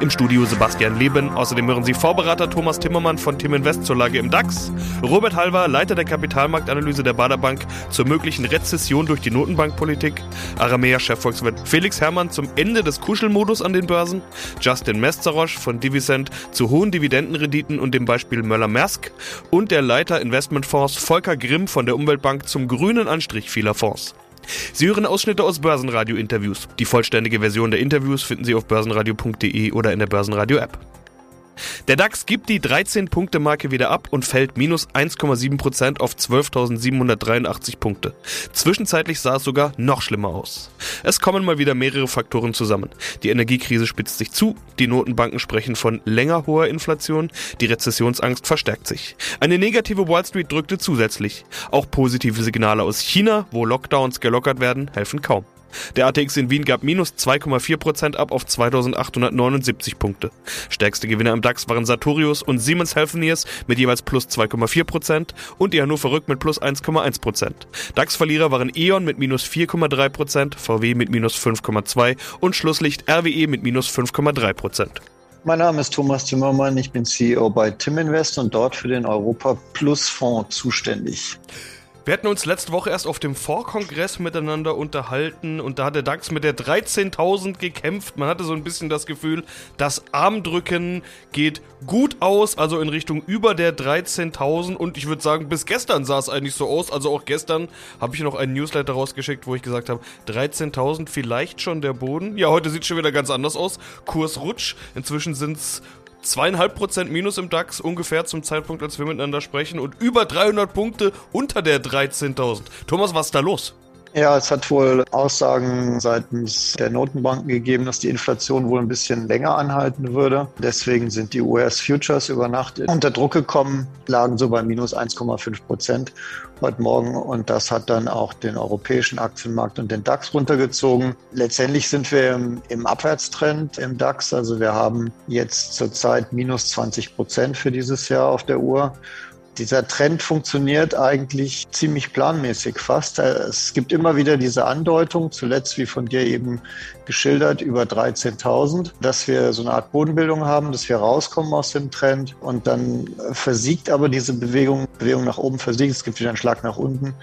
Im Studio Sebastian Leben. Außerdem hören Sie Vorberater Thomas Timmermann von Tim Invest zur Lage im DAX, Robert Halver, Leiter der Kapitalmarktanalyse der Baderbank zur möglichen Rezession durch die Notenbankpolitik, Aramea-Chefvolkswirt Felix Herrmann zum Ende des Kuschelmodus an den Börsen, Justin Mesterosch von Divisent zu hohen Dividendenrenditen und dem Beispiel Möller-Maersk und der Leiter Investmentfonds Volker Grimm von der Umweltbank zum grünen Anstrich vieler Fonds. Sie hören Ausschnitte aus Börsenradio-Interviews. Die vollständige Version der Interviews finden Sie auf börsenradio.de oder in der Börsenradio-App. Der DAX gibt die 13-Punkte-Marke wieder ab und fällt minus 1,7% auf 12.783 Punkte. Zwischenzeitlich sah es sogar noch schlimmer aus. Es kommen mal wieder mehrere Faktoren zusammen. Die Energiekrise spitzt sich zu, die Notenbanken sprechen von länger hoher Inflation, die Rezessionsangst verstärkt sich. Eine negative Wall Street drückte zusätzlich. Auch positive Signale aus China, wo Lockdowns gelockert werden, helfen kaum. Der ATX in Wien gab minus 2,4% ab auf 2879 Punkte. Stärkste Gewinner im DAX waren Sartorius und Siemens Healthineers mit jeweils plus 2,4% und die Hannover Rück mit plus 1,1%. DAX-Verlierer waren E.ON mit minus 4,3%, VW mit minus 5,2% und Schlusslicht RWE mit minus 5,3%. Mein Name ist Thomas Timmermann, ich bin CEO bei Tim Invest und dort für den Europa Plus Fonds zuständig. Wir hatten uns letzte Woche erst auf dem Vorkongress miteinander unterhalten und da hat der DAX mit der 13.000 gekämpft. Man hatte so ein bisschen das Gefühl, das Armdrücken geht gut aus, also in Richtung über der 13.000 und ich würde sagen, bis gestern sah es eigentlich so aus. Also auch gestern habe ich noch einen Newsletter rausgeschickt, wo ich gesagt habe, 13.000 vielleicht schon der Boden. Ja, heute sieht es schon wieder ganz anders aus. Kurs Rutsch. Inzwischen sind es zweieinhalb Prozent Minus im DAX ungefähr zum Zeitpunkt, als wir miteinander sprechen und über 300 Punkte unter der 13.000. Thomas, was ist da los? Ja, es hat wohl Aussagen seitens der Notenbanken gegeben, dass die Inflation wohl ein bisschen länger anhalten würde. Deswegen sind die US-Futures über Nacht unter Druck gekommen, lagen so bei minus 1,5 Prozent heute Morgen und das hat dann auch den europäischen Aktienmarkt und den DAX runtergezogen. Letztendlich sind wir im, Abwärtstrend im DAX, also wir haben jetzt zurzeit minus 20 Prozent für dieses Jahr auf der Uhr dieser Trend funktioniert eigentlich ziemlich planmäßig fast. Es gibt immer wieder diese Andeutung, zuletzt wie von dir eben geschildert, über 13.000, dass wir so eine Art Bodenbildung haben, dass wir rauskommen aus dem Trend. Und dann versiegt aber diese Bewegung, Bewegung nach oben versiegt, es gibt wieder einen Schlag nach unten.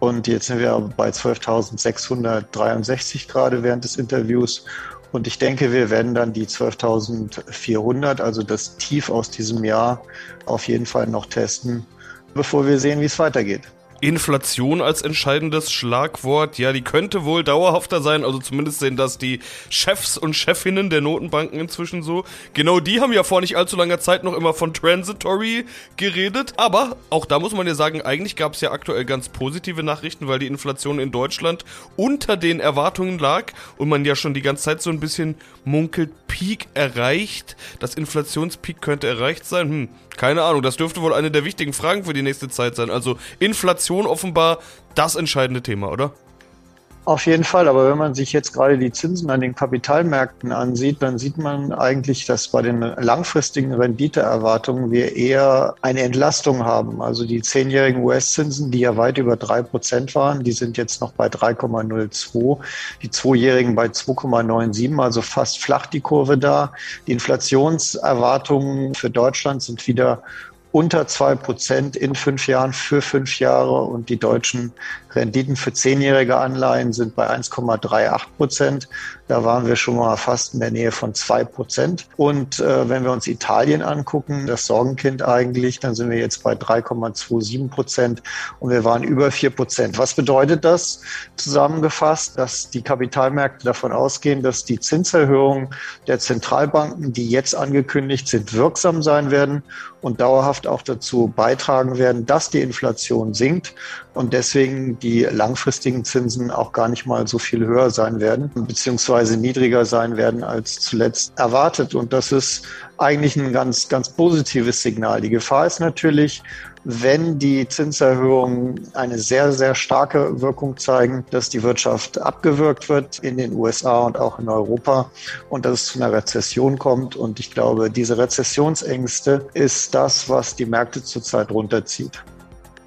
Und jetzt sind wir bei 12.663 gerade während des Interviews und ich denke, wir werden dann die 12.400, also das Tief aus diesem Jahr, auf jeden Fall noch testen, bevor wir sehen, wie es weitergeht. Inflation als entscheidendes Schlagwort. Ja, die könnte wohl dauerhafter sein. Also zumindest sehen das die Chefs und Chefinnen der Notenbanken inzwischen so. Genau die haben ja vor nicht allzu langer Zeit noch immer von Transitory geredet. Aber auch da muss man ja sagen, eigentlich gab es ja aktuell ganz positive Nachrichten, weil die Inflation in Deutschland unter den Erwartungen lag und man ja schon die ganze Zeit so ein bisschen munkelt, Peak erreicht. Das Inflationspeak könnte erreicht sein. Hm, keine Ahnung. Das dürfte wohl eine der wichtigen Fragen für die nächste Zeit sein. Also Inflation Inflation offenbar das entscheidende Thema, oder? Auf jeden Fall, aber wenn man sich jetzt gerade die Zinsen an den Kapitalmärkten ansieht, dann sieht man eigentlich, dass bei den langfristigen Renditeerwartungen wir eher eine Entlastung haben. Also die zehnjährigen US-Zinsen, die ja weit über drei Prozent waren, die sind jetzt noch bei 3,02, die zweijährigen bei 2,97, also fast flach die Kurve da. Die Inflationserwartungen für Deutschland sind wieder unter zwei Prozent in fünf Jahren für fünf Jahre und die deutschen Renditen für zehnjährige Anleihen sind bei 1,38 Prozent. Da waren wir schon mal fast in der Nähe von zwei Prozent. Und äh, wenn wir uns Italien angucken, das Sorgenkind eigentlich, dann sind wir jetzt bei 3,27 Prozent und wir waren über vier Prozent. Was bedeutet das zusammengefasst? Dass die Kapitalmärkte davon ausgehen, dass die Zinserhöhungen der Zentralbanken, die jetzt angekündigt sind, wirksam sein werden und dauerhaft auch dazu beitragen werden, dass die Inflation sinkt und deswegen die langfristigen Zinsen auch gar nicht mal so viel höher sein werden, beziehungsweise niedriger sein werden als zuletzt erwartet. Und das ist eigentlich ein ganz, ganz positives Signal. Die Gefahr ist natürlich, wenn die Zinserhöhungen eine sehr, sehr starke Wirkung zeigen, dass die Wirtschaft abgewürgt wird in den USA und auch in Europa und dass es zu einer Rezession kommt. Und ich glaube, diese Rezessionsängste ist das, was die Märkte zurzeit runterzieht.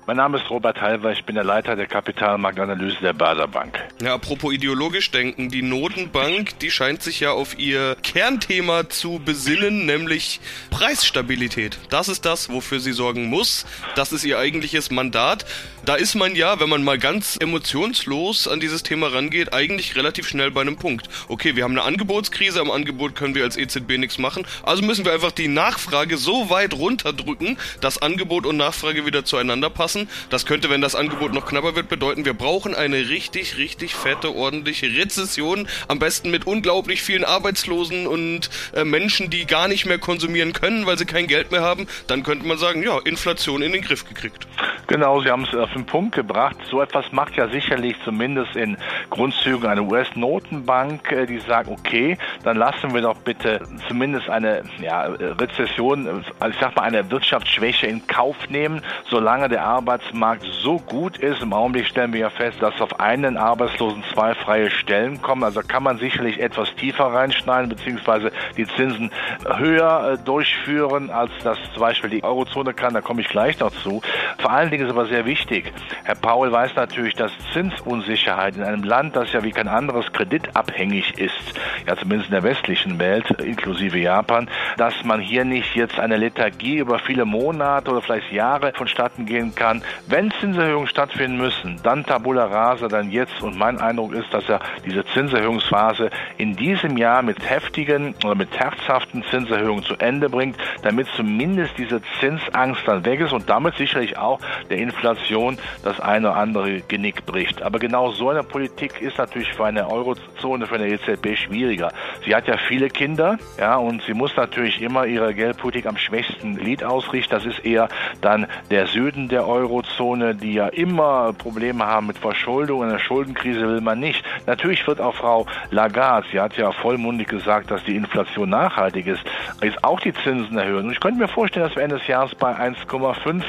Mein Name ist Robert Halver, ich bin der Leiter der Kapitalmarktanalyse der Bader Bank. Ja, apropos ideologisch denken, die Notenbank, die scheint sich ja auf ihr Kernthema zu besinnen, nämlich Preisstabilität. Das ist das, wofür sie sorgen muss. Das ist ihr eigentliches Mandat. Da ist man ja, wenn man mal ganz emotionslos an dieses Thema rangeht, eigentlich relativ schnell bei einem Punkt. Okay, wir haben eine Angebotskrise, am Angebot können wir als EZB nichts machen, also müssen wir einfach die Nachfrage so weit runterdrücken, dass Angebot und Nachfrage wieder zueinander passen lassen. Das könnte, wenn das Angebot noch knapper wird, bedeuten, wir brauchen eine richtig, richtig fette, ordentliche Rezession. Am besten mit unglaublich vielen Arbeitslosen und äh, Menschen, die gar nicht mehr konsumieren können, weil sie kein Geld mehr haben. Dann könnte man sagen, ja, Inflation in den Griff gekriegt. Genau, Sie haben es auf den Punkt gebracht. So etwas macht ja sicherlich zumindest in Grundzügen eine US-Notenbank, äh, die sagt, okay, dann lassen wir doch bitte zumindest eine ja, Rezession, also ich sag mal eine Wirtschaftsschwäche in Kauf nehmen, solange der Arbeitsmarkt so gut ist. Im Augenblick stellen wir ja fest, dass auf einen Arbeitslosen zwei freie Stellen kommen. Also kann man sicherlich etwas tiefer reinschneiden, beziehungsweise die Zinsen höher äh, durchführen, als das zum Beispiel die Eurozone kann. Da komme ich gleich noch zu. Vor allen Dingen ist aber sehr wichtig. Herr Paul weiß natürlich, dass Zinsunsicherheit in einem Land, das ja wie kein anderes kreditabhängig ist, ja zumindest in der westlichen Welt, inklusive Japan, dass man hier nicht jetzt eine Lethargie über viele Monate oder vielleicht Jahre vonstatten gehen kann. Wenn Zinserhöhungen stattfinden müssen, dann Tabula Rasa, dann jetzt. Und mein Eindruck ist, dass er diese Zinserhöhungsphase in diesem Jahr mit heftigen oder mit herzhaften Zinserhöhungen zu Ende bringt, damit zumindest diese Zinsangst dann weg ist und damit sicherlich auch der Inflation das eine oder andere Genick bricht. Aber genau so eine Politik ist natürlich für eine Eurozone, für eine EZB schwieriger. Sie hat ja viele Kinder, ja, und sie muss natürlich immer ihre Geldpolitik am schwächsten Glied ausrichten. Das ist eher dann der Süden der Eurozone, die ja immer Probleme haben mit Verschuldung. Eine Schuldenkrise will man nicht. Natürlich wird auch Frau Lagarde, sie hat ja vollmundig gesagt, dass die Inflation nachhaltig ist, jetzt auch die Zinsen erhöhen. Und ich könnte mir vorstellen, dass wir Ende des Jahres bei 1,5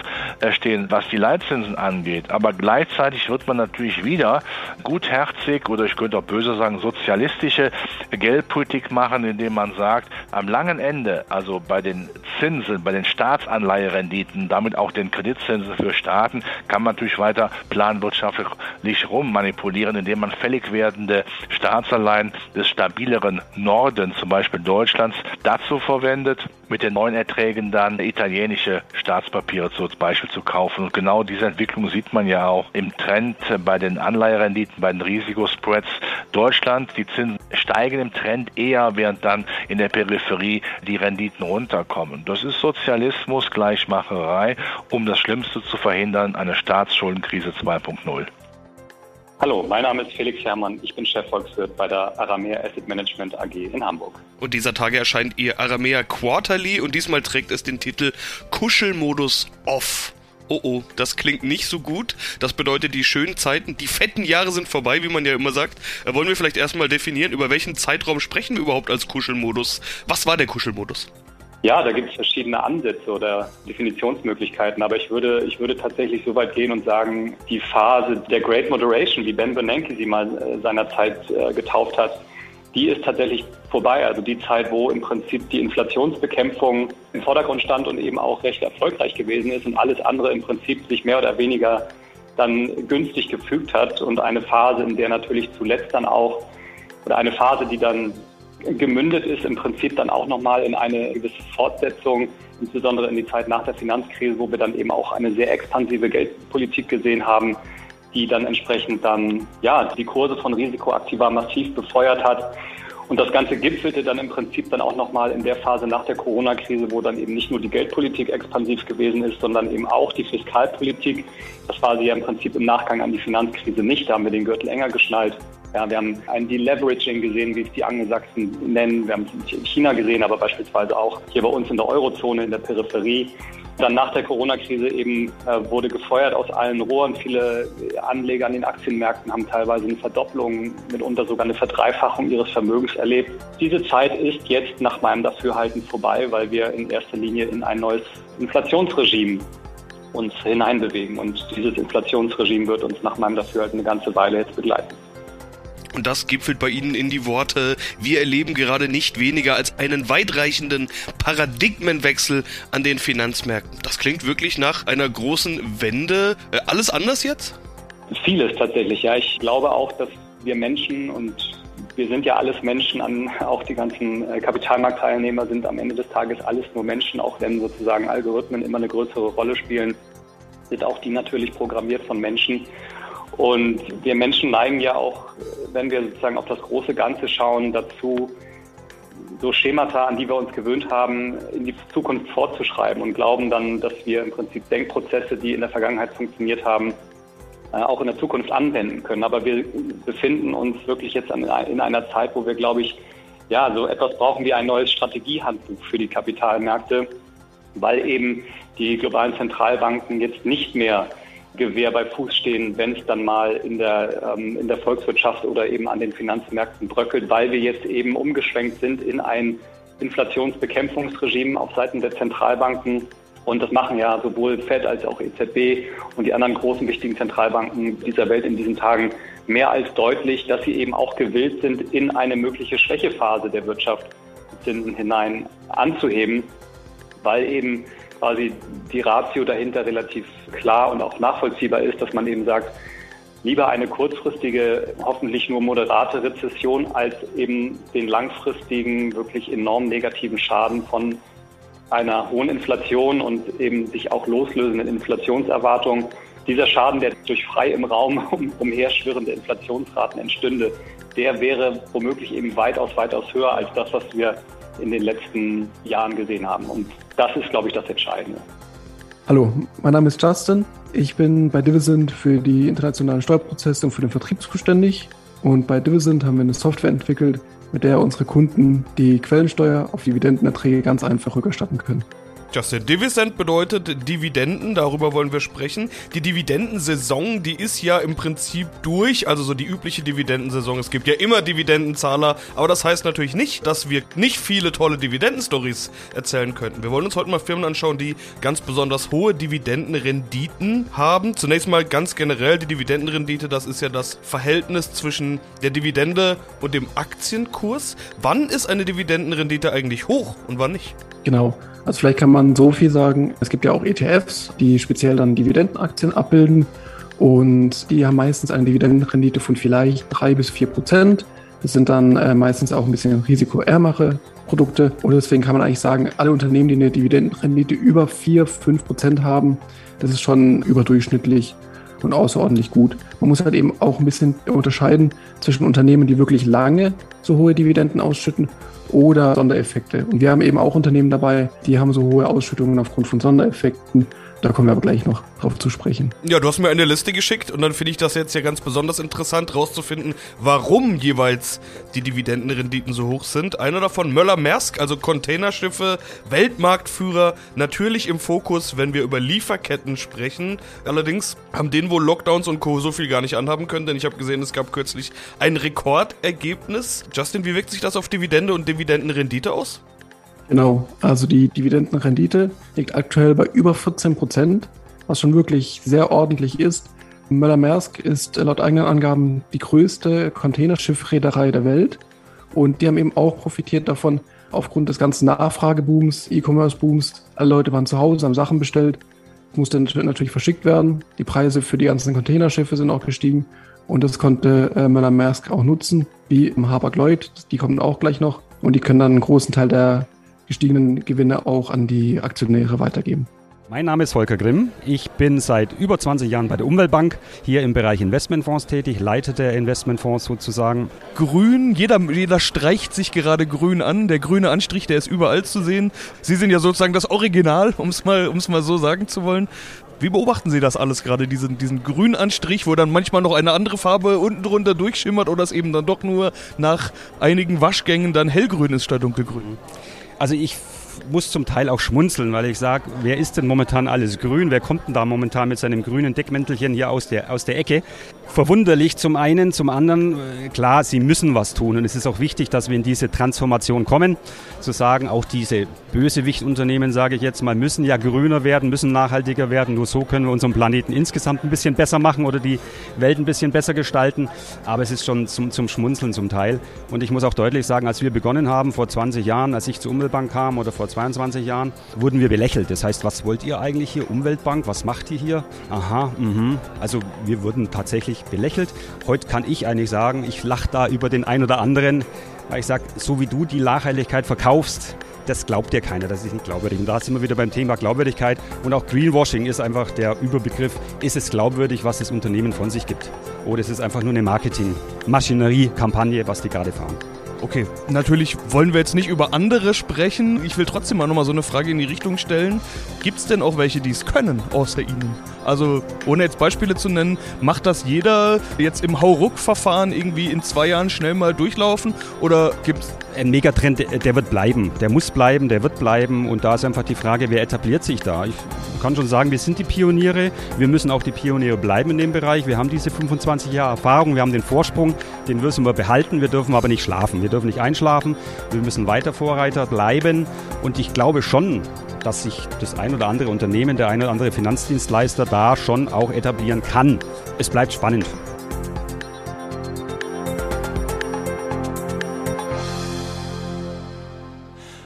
stehen, was die Leitzinsen angeht. Aber gleichzeitig wird man natürlich wieder gutherzig oder ich könnte auch böse sagen sozialistische Geldpolitik machen, indem man sagt, am langen Ende, also bei den Zinsen, bei den Staatsanleiherenditen, damit auch den Kreditzinsen für Staaten, kann man natürlich weiter planwirtschaftlich rummanipulieren, indem man fällig werdende Staatsanleihen des stabileren Norden, zum Beispiel Deutschlands, dazu verwendet, mit den neuen Erträgen dann italienische Staatspapiere zum Beispiel zu kaufen. Und genau diese Entwicklung sieht man ja auch im Trend bei den Anleiherenditen, bei den Risikospreads. Deutschland, die Zinsen steigen im Trend eher, während dann in der Peripherie die Renditen runterkommen. Das ist Sozialismus, Gleichmacherei, um das Schlimmste zu verhindern, eine Staatsschuldenkrise 2.0. Hallo, mein Name ist Felix Herrmann. Ich bin Chefvolkswirt bei der Aramea Asset Management AG in Hamburg. Und dieser Tage erscheint ihr Aramea Quarterly und diesmal trägt es den Titel Kuschelmodus Off. Oh oh, das klingt nicht so gut. Das bedeutet, die schönen Zeiten, die fetten Jahre sind vorbei, wie man ja immer sagt. Äh, wollen wir vielleicht erstmal definieren, über welchen Zeitraum sprechen wir überhaupt als Kuschelmodus? Was war der Kuschelmodus? Ja, da gibt es verschiedene Ansätze oder Definitionsmöglichkeiten, aber ich würde, ich würde tatsächlich so weit gehen und sagen, die Phase der Great Moderation, wie Ben Bernanke sie mal äh, seinerzeit äh, getauft hat, die ist tatsächlich vorbei. Also die Zeit, wo im Prinzip die Inflationsbekämpfung im Vordergrund stand und eben auch recht erfolgreich gewesen ist und alles andere im Prinzip sich mehr oder weniger dann günstig gefügt hat und eine Phase, in der natürlich zuletzt dann auch oder eine Phase, die dann gemündet ist im Prinzip dann auch nochmal in eine gewisse Fortsetzung, insbesondere in die Zeit nach der Finanzkrise, wo wir dann eben auch eine sehr expansive Geldpolitik gesehen haben, die dann entsprechend dann ja die Kurse von Risikoaktiva massiv befeuert hat. Und das Ganze gipfelte dann im Prinzip dann auch nochmal in der Phase nach der Corona-Krise, wo dann eben nicht nur die Geldpolitik expansiv gewesen ist, sondern eben auch die Fiskalpolitik. Das war sie ja im Prinzip im Nachgang an die Finanzkrise nicht. Da haben wir den Gürtel enger geschnallt. Ja, wir haben ein Deleveraging gesehen, wie es die Angelsachsen nennen. Wir haben es in China gesehen, aber beispielsweise auch hier bei uns in der Eurozone, in der Peripherie. Dann nach der Corona-Krise eben äh, wurde gefeuert aus allen Rohren. Viele Anleger an den Aktienmärkten haben teilweise eine Verdopplung, mitunter sogar eine Verdreifachung ihres Vermögens erlebt. Diese Zeit ist jetzt nach meinem Dafürhalten vorbei, weil wir in erster Linie in ein neues Inflationsregime uns hineinbewegen. Und dieses Inflationsregime wird uns nach meinem Dafürhalten eine ganze Weile jetzt begleiten. Und das gipfelt bei Ihnen in die Worte, wir erleben gerade nicht weniger als einen weitreichenden Paradigmenwechsel an den Finanzmärkten. Das klingt wirklich nach einer großen Wende. Äh, alles anders jetzt? Vieles tatsächlich, ja. Ich glaube auch, dass wir Menschen und wir sind ja alles Menschen, an, auch die ganzen äh, Kapitalmarktteilnehmer sind am Ende des Tages alles nur Menschen, auch wenn sozusagen Algorithmen immer eine größere Rolle spielen, sind auch die natürlich programmiert von Menschen. Und wir Menschen neigen ja auch, wenn wir sozusagen auf das große Ganze schauen, dazu, so Schemata, an die wir uns gewöhnt haben, in die Zukunft fortzuschreiben und glauben dann, dass wir im Prinzip Denkprozesse, die in der Vergangenheit funktioniert haben, äh, auch in der Zukunft anwenden können. Aber wir befinden uns wirklich jetzt in einer Zeit, wo wir, glaube ich, ja, so etwas brauchen wie ein neues Strategiehandbuch für die Kapitalmärkte, weil eben die globalen Zentralbanken jetzt nicht mehr Gewehr bei Fuß stehen, wenn es dann mal in der, ähm, in der Volkswirtschaft oder eben an den Finanzmärkten bröckelt, weil wir jetzt eben umgeschwenkt sind in ein Inflationsbekämpfungsregime auf Seiten der Zentralbanken, und das machen ja sowohl Fed als auch EZB und die anderen großen wichtigen Zentralbanken dieser Welt in diesen Tagen mehr als deutlich, dass sie eben auch gewillt sind, in eine mögliche Schwächephase der Wirtschaft Zinsen hinein anzuheben, weil eben quasi die Ratio dahinter relativ klar und auch nachvollziehbar ist, dass man eben sagt, lieber eine kurzfristige, hoffentlich nur moderate Rezession als eben den langfristigen, wirklich enorm negativen Schaden von einer hohen Inflation und eben sich auch loslösenden Inflationserwartungen. Dieser Schaden, der durch frei im Raum um, umherschwirrende Inflationsraten entstünde, der wäre womöglich eben weitaus, weitaus höher als das, was wir in den letzten Jahren gesehen haben. Und das ist, glaube ich, das Entscheidende. Hallo, mein Name ist Justin. Ich bin bei Divisent für die internationalen Steuerprozesse und für den Vertrieb zuständig. Und bei Divisent haben wir eine Software entwickelt, mit der unsere Kunden die Quellensteuer auf Dividendenerträge ganz einfach rückerstatten können. Justin, Dividend bedeutet Dividenden, darüber wollen wir sprechen. Die Dividendensaison, die ist ja im Prinzip durch, also so die übliche Dividendensaison. Es gibt ja immer Dividendenzahler, aber das heißt natürlich nicht, dass wir nicht viele tolle Dividendenstories erzählen könnten. Wir wollen uns heute mal Firmen anschauen, die ganz besonders hohe Dividendenrenditen haben. Zunächst mal ganz generell die Dividendenrendite, das ist ja das Verhältnis zwischen der Dividende und dem Aktienkurs. Wann ist eine Dividendenrendite eigentlich hoch und wann nicht? Genau. Also vielleicht kann man so viel sagen, es gibt ja auch ETFs, die speziell dann Dividendenaktien abbilden. Und die haben meistens eine Dividendenrendite von vielleicht drei bis vier Prozent. Das sind dann äh, meistens auch ein bisschen risikoärmere Produkte. Und deswegen kann man eigentlich sagen, alle Unternehmen, die eine Dividendenrendite über vier, fünf Prozent haben, das ist schon überdurchschnittlich und außerordentlich gut. Man muss halt eben auch ein bisschen unterscheiden zwischen Unternehmen, die wirklich lange so hohe Dividenden ausschütten oder Sondereffekte. Und wir haben eben auch Unternehmen dabei, die haben so hohe Ausschüttungen aufgrund von Sondereffekten da kommen wir aber gleich noch drauf zu sprechen. Ja, du hast mir eine Liste geschickt und dann finde ich das jetzt ja ganz besonders interessant, rauszufinden, warum jeweils die Dividendenrenditen so hoch sind. Einer davon Möller-Maersk, also Containerschiffe, Weltmarktführer, natürlich im Fokus, wenn wir über Lieferketten sprechen. Allerdings haben denen wohl Lockdowns und Co. so viel gar nicht anhaben können, denn ich habe gesehen, es gab kürzlich ein Rekordergebnis. Justin, wie wirkt sich das auf Dividende und Dividendenrendite aus? Genau, also die Dividendenrendite liegt aktuell bei über 14 Prozent, was schon wirklich sehr ordentlich ist. Möller-Maersk ist laut eigenen Angaben die größte Containerschiffreederei der Welt und die haben eben auch profitiert davon, aufgrund des ganzen Nachfragebooms, E-Commerce-Booms. Alle Leute waren zu Hause, haben Sachen bestellt, musste natürlich verschickt werden. Die Preise für die ganzen Containerschiffe sind auch gestiegen und das konnte äh, Möller-Maersk auch nutzen, wie im Hapag-Lloyd, die kommen auch gleich noch und die können dann einen großen Teil der gestiegenen Gewinne auch an die Aktionäre weitergeben. Mein Name ist Volker Grimm. Ich bin seit über 20 Jahren bei der Umweltbank hier im Bereich Investmentfonds tätig, leite der Investmentfonds sozusagen. Grün, jeder, jeder streicht sich gerade grün an. Der grüne Anstrich, der ist überall zu sehen. Sie sind ja sozusagen das Original, um es mal, mal so sagen zu wollen. Wie beobachten Sie das alles gerade, diesen, diesen grünen Anstrich, wo dann manchmal noch eine andere Farbe unten drunter durchschimmert oder es eben dann doch nur nach einigen Waschgängen dann hellgrün ist statt dunkelgrün? Also ich muss zum Teil auch schmunzeln, weil ich sage, wer ist denn momentan alles grün? Wer kommt denn da momentan mit seinem grünen Deckmäntelchen hier aus der, aus der Ecke? verwunderlich zum einen, zum anderen, äh, klar, sie müssen was tun. Und es ist auch wichtig, dass wir in diese Transformation kommen, zu sagen, auch diese Bösewichtunternehmen, sage ich jetzt mal, müssen ja grüner werden, müssen nachhaltiger werden, nur so können wir unseren Planeten insgesamt ein bisschen besser machen oder die Welt ein bisschen besser gestalten, aber es ist schon zum, zum Schmunzeln zum Teil. Und ich muss auch deutlich sagen, als wir begonnen haben, vor 20 Jahren, als ich zur Umweltbank kam oder vor 22 Jahren, wurden wir belächelt. Das heißt, was wollt ihr eigentlich hier, Umweltbank, was macht ihr hier? Aha, mhm. Also wir wurden tatsächlich belächelt. Heute kann ich eigentlich sagen, ich lache da über den einen oder anderen, weil ich sage, so wie du die Nachhaltigkeit verkaufst, das glaubt dir keiner, das ist nicht glaubwürdig. Und da sind wir wieder beim Thema Glaubwürdigkeit. Und auch Greenwashing ist einfach der Überbegriff. Ist es glaubwürdig, was das Unternehmen von sich gibt? Oder ist es einfach nur eine Marketing-Maschinerie-Kampagne, was die gerade fahren? Okay, natürlich wollen wir jetzt nicht über andere sprechen. Ich will trotzdem mal nochmal so eine Frage in die Richtung stellen. Gibt es denn auch welche, die es können, außer Ihnen? Also, ohne jetzt Beispiele zu nennen, macht das jeder jetzt im Hauruck-Verfahren irgendwie in zwei Jahren schnell mal durchlaufen? Oder gibt es ein Megatrend, der wird bleiben. Der muss bleiben, der wird bleiben. Und da ist einfach die Frage, wer etabliert sich da? Ich kann schon sagen, wir sind die Pioniere. Wir müssen auch die Pioniere bleiben in dem Bereich. Wir haben diese 25 Jahre Erfahrung, wir haben den Vorsprung, den müssen wir behalten. Wir dürfen aber nicht schlafen. Wir dürfen nicht einschlafen. Wir müssen weiter Vorreiter bleiben. Und ich glaube schon, dass sich das ein oder andere Unternehmen, der ein oder andere Finanzdienstleister da schon auch etablieren kann. Es bleibt spannend.